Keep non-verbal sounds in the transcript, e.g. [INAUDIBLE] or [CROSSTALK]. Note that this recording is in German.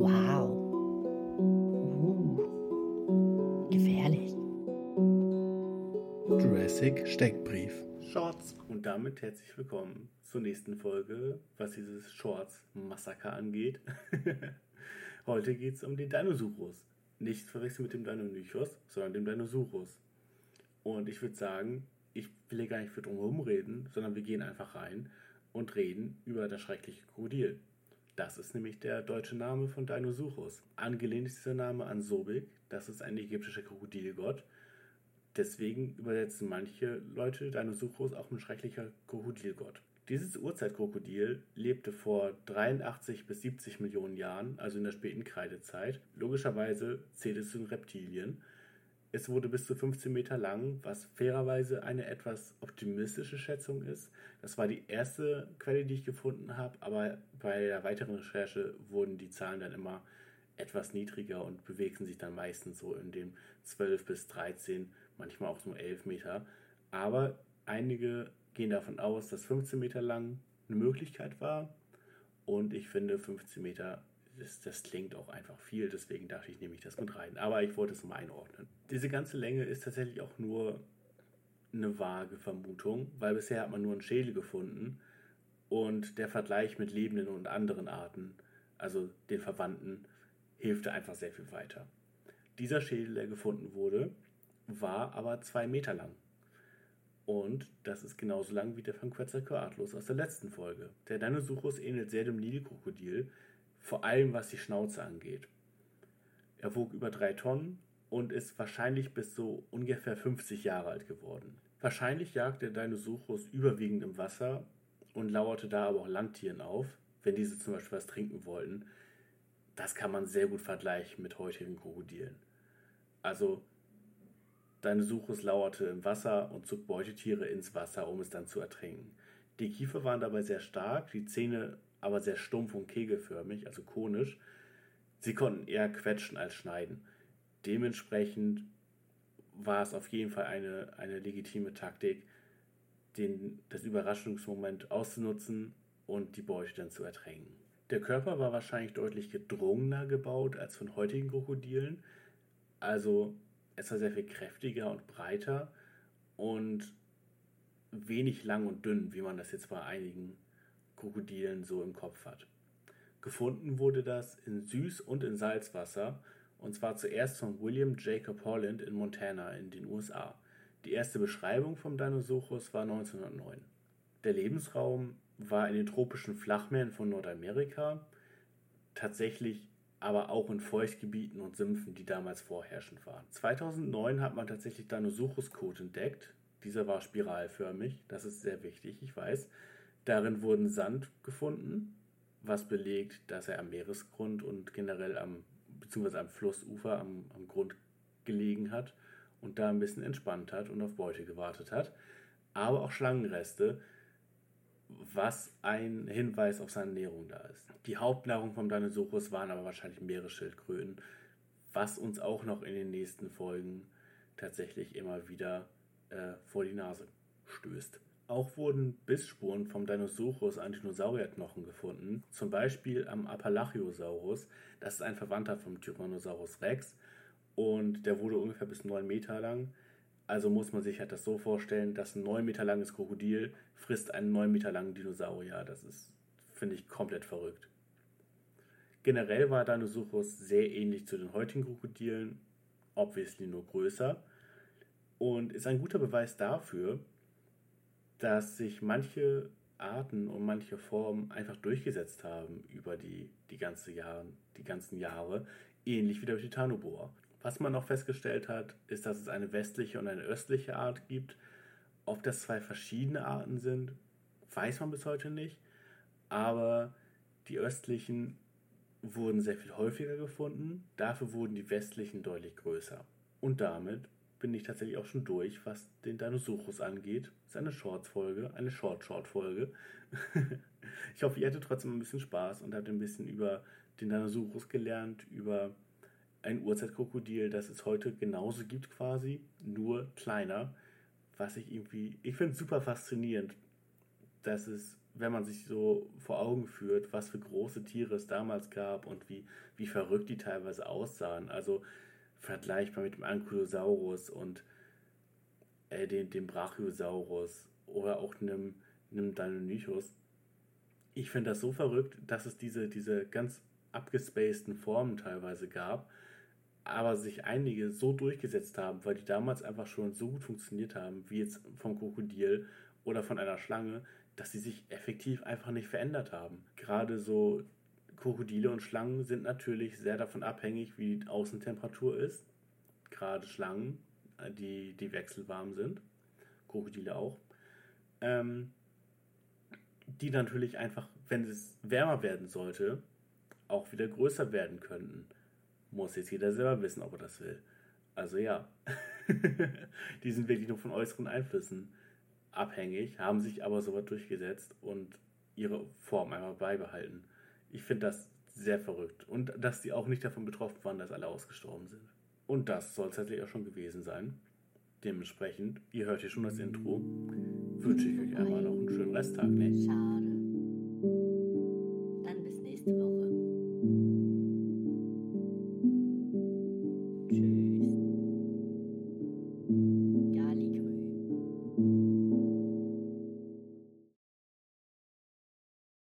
Wow. Uh. Gefährlich. Jurassic Steckbrief. Shorts. Und damit herzlich willkommen zur nächsten Folge, was dieses Shorts-Massaker angeht. [LAUGHS] Heute geht es um den Dinosaurus. Nicht verwechseln mit dem Deinonychus, sondern dem Dinosaurus. Und ich würde sagen, ich will hier gar nicht für drumherum reden, sondern wir gehen einfach rein und reden über das schreckliche Krokodil. Das ist nämlich der deutsche Name von Dinosaurus. Angelehnt ist dieser Name an Sobek, das ist ein ägyptischer Krokodilgott. Deswegen übersetzen manche Leute Dinosaurus auch mit schrecklicher Krokodilgott. Dieses Urzeitkrokodil lebte vor 83 bis 70 Millionen Jahren, also in der späten Kreidezeit. Logischerweise zählt es zu den Reptilien es wurde bis zu 15 Meter lang, was fairerweise eine etwas optimistische Schätzung ist. Das war die erste Quelle, die ich gefunden habe, aber bei der weiteren Recherche wurden die Zahlen dann immer etwas niedriger und bewegten sich dann meistens so in dem 12 bis 13, manchmal auch nur 11 Meter. Aber einige gehen davon aus, dass 15 Meter lang eine Möglichkeit war. Und ich finde 15 Meter das, das, klingt auch einfach viel, deswegen dachte ich, nehme ich das mit rein. Aber ich wollte es mal einordnen. Diese ganze Länge ist tatsächlich auch nur eine vage Vermutung, weil bisher hat man nur einen Schädel gefunden und der Vergleich mit lebenden und anderen Arten, also den Verwandten, hilft einfach sehr viel weiter. Dieser Schädel, der gefunden wurde, war aber zwei Meter lang. Und das ist genauso lang wie der von Quetzalcoatlus aus der letzten Folge. Der Dinosaurus ähnelt sehr dem Nilkrokodil, vor allem was die Schnauze angeht. Er wog über drei Tonnen und ist wahrscheinlich bis so ungefähr 50 Jahre alt geworden. Wahrscheinlich jagte der Dinosaurus überwiegend im Wasser und lauerte da aber auch Landtieren auf, wenn diese zum Beispiel was trinken wollten. Das kann man sehr gut vergleichen mit heutigen Krokodilen. Also Dinosaurus lauerte im Wasser und zog Beutetiere ins Wasser, um es dann zu ertrinken. Die Kiefer waren dabei sehr stark, die Zähne aber sehr stumpf und kegelförmig, also konisch. Sie konnten eher quetschen als schneiden. Dementsprechend war es auf jeden Fall eine, eine legitime Taktik, den, das Überraschungsmoment auszunutzen und die Beute dann zu ertränken. Der Körper war wahrscheinlich deutlich gedrungener gebaut als von heutigen Krokodilen. Also es war sehr viel kräftiger und breiter und wenig lang und dünn, wie man das jetzt bei einigen Krokodilen so im Kopf hat. Gefunden wurde das in Süß- und in Salzwasser und zwar zuerst von William Jacob Holland in Montana in den USA. Die erste Beschreibung vom Dinosaurus war 1909. Der Lebensraum war in den tropischen Flachmeeren von Nordamerika, tatsächlich aber auch in Feuchtgebieten und Sümpfen, die damals vorherrschend waren. 2009 hat man tatsächlich Dinosaurus-Code entdeckt. Dieser war spiralförmig, das ist sehr wichtig, ich weiß. Darin wurden Sand gefunden, was belegt, dass er am Meeresgrund und generell am, beziehungsweise am Flussufer, am, am Grund gelegen hat und da ein bisschen entspannt hat und auf Beute gewartet hat. Aber auch Schlangenreste, was ein Hinweis auf seine Ernährung da ist. Die Hauptnahrung vom Dinosaurus waren aber wahrscheinlich Meeresschildkröten, was uns auch noch in den nächsten Folgen tatsächlich immer wieder äh, vor die Nase stößt. Auch wurden Bissspuren vom Dinosaurus an Dinosaurierknochen gefunden, zum Beispiel am Apalachiosaurus, das ist ein Verwandter vom Tyrannosaurus Rex und der wurde ungefähr bis 9 Meter lang. Also muss man sich halt das so vorstellen, dass ein 9 Meter langes Krokodil frisst einen 9 Meter langen Dinosaurier. Das ist, finde ich, komplett verrückt. Generell war Dinosaurus sehr ähnlich zu den heutigen Krokodilen, obviously nur größer und ist ein guter Beweis dafür, dass sich manche Arten und manche Formen einfach durchgesetzt haben über die, die, ganze Jahre, die ganzen Jahre, ähnlich wie der Titanoboa. Was man noch festgestellt hat, ist, dass es eine westliche und eine östliche Art gibt. Ob das zwei verschiedene Arten sind, weiß man bis heute nicht. Aber die östlichen wurden sehr viel häufiger gefunden, dafür wurden die westlichen deutlich größer. Und damit bin ich tatsächlich auch schon durch, was den Dinosaurus angeht. Ist eine Shorts-Folge, eine Short-Short-Folge. [LAUGHS] ich hoffe, ihr hattet trotzdem ein bisschen Spaß und habt ein bisschen über den Dinosaurus gelernt, über ein Urzeitkrokodil, das es heute genauso gibt quasi, nur kleiner. Was ich irgendwie, ich finde es super faszinierend, dass es wenn man sich so vor Augen führt, was für große Tiere es damals gab und wie, wie verrückt die teilweise aussahen. Also vergleichbar mit dem Ankylosaurus und äh, dem, dem Brachiosaurus oder auch einem, einem Deinonychus. Ich finde das so verrückt, dass es diese, diese ganz abgespaceden Formen teilweise gab, aber sich einige so durchgesetzt haben, weil die damals einfach schon so gut funktioniert haben, wie jetzt vom Krokodil oder von einer Schlange, dass sie sich effektiv einfach nicht verändert haben. Gerade so Krokodile und Schlangen sind natürlich sehr davon abhängig, wie die Außentemperatur ist. Gerade Schlangen, äh, die, die wechselwarm sind. Krokodile auch. Ähm, die natürlich einfach, wenn es wärmer werden sollte, auch wieder größer werden könnten. Muss jetzt jeder selber wissen, ob er das will. Also ja, [LAUGHS] die sind wirklich nur von äußeren Einflüssen abhängig, haben sich aber so weit durchgesetzt und ihre Form einmal beibehalten. Ich finde das sehr verrückt. Und dass die auch nicht davon betroffen waren, dass alle ausgestorben sind. Und das soll es tatsächlich auch schon gewesen sein. Dementsprechend, ihr hört hier schon das Intro, wünsche ich euch einmal noch einen schönen Resttag. Ne? Schade.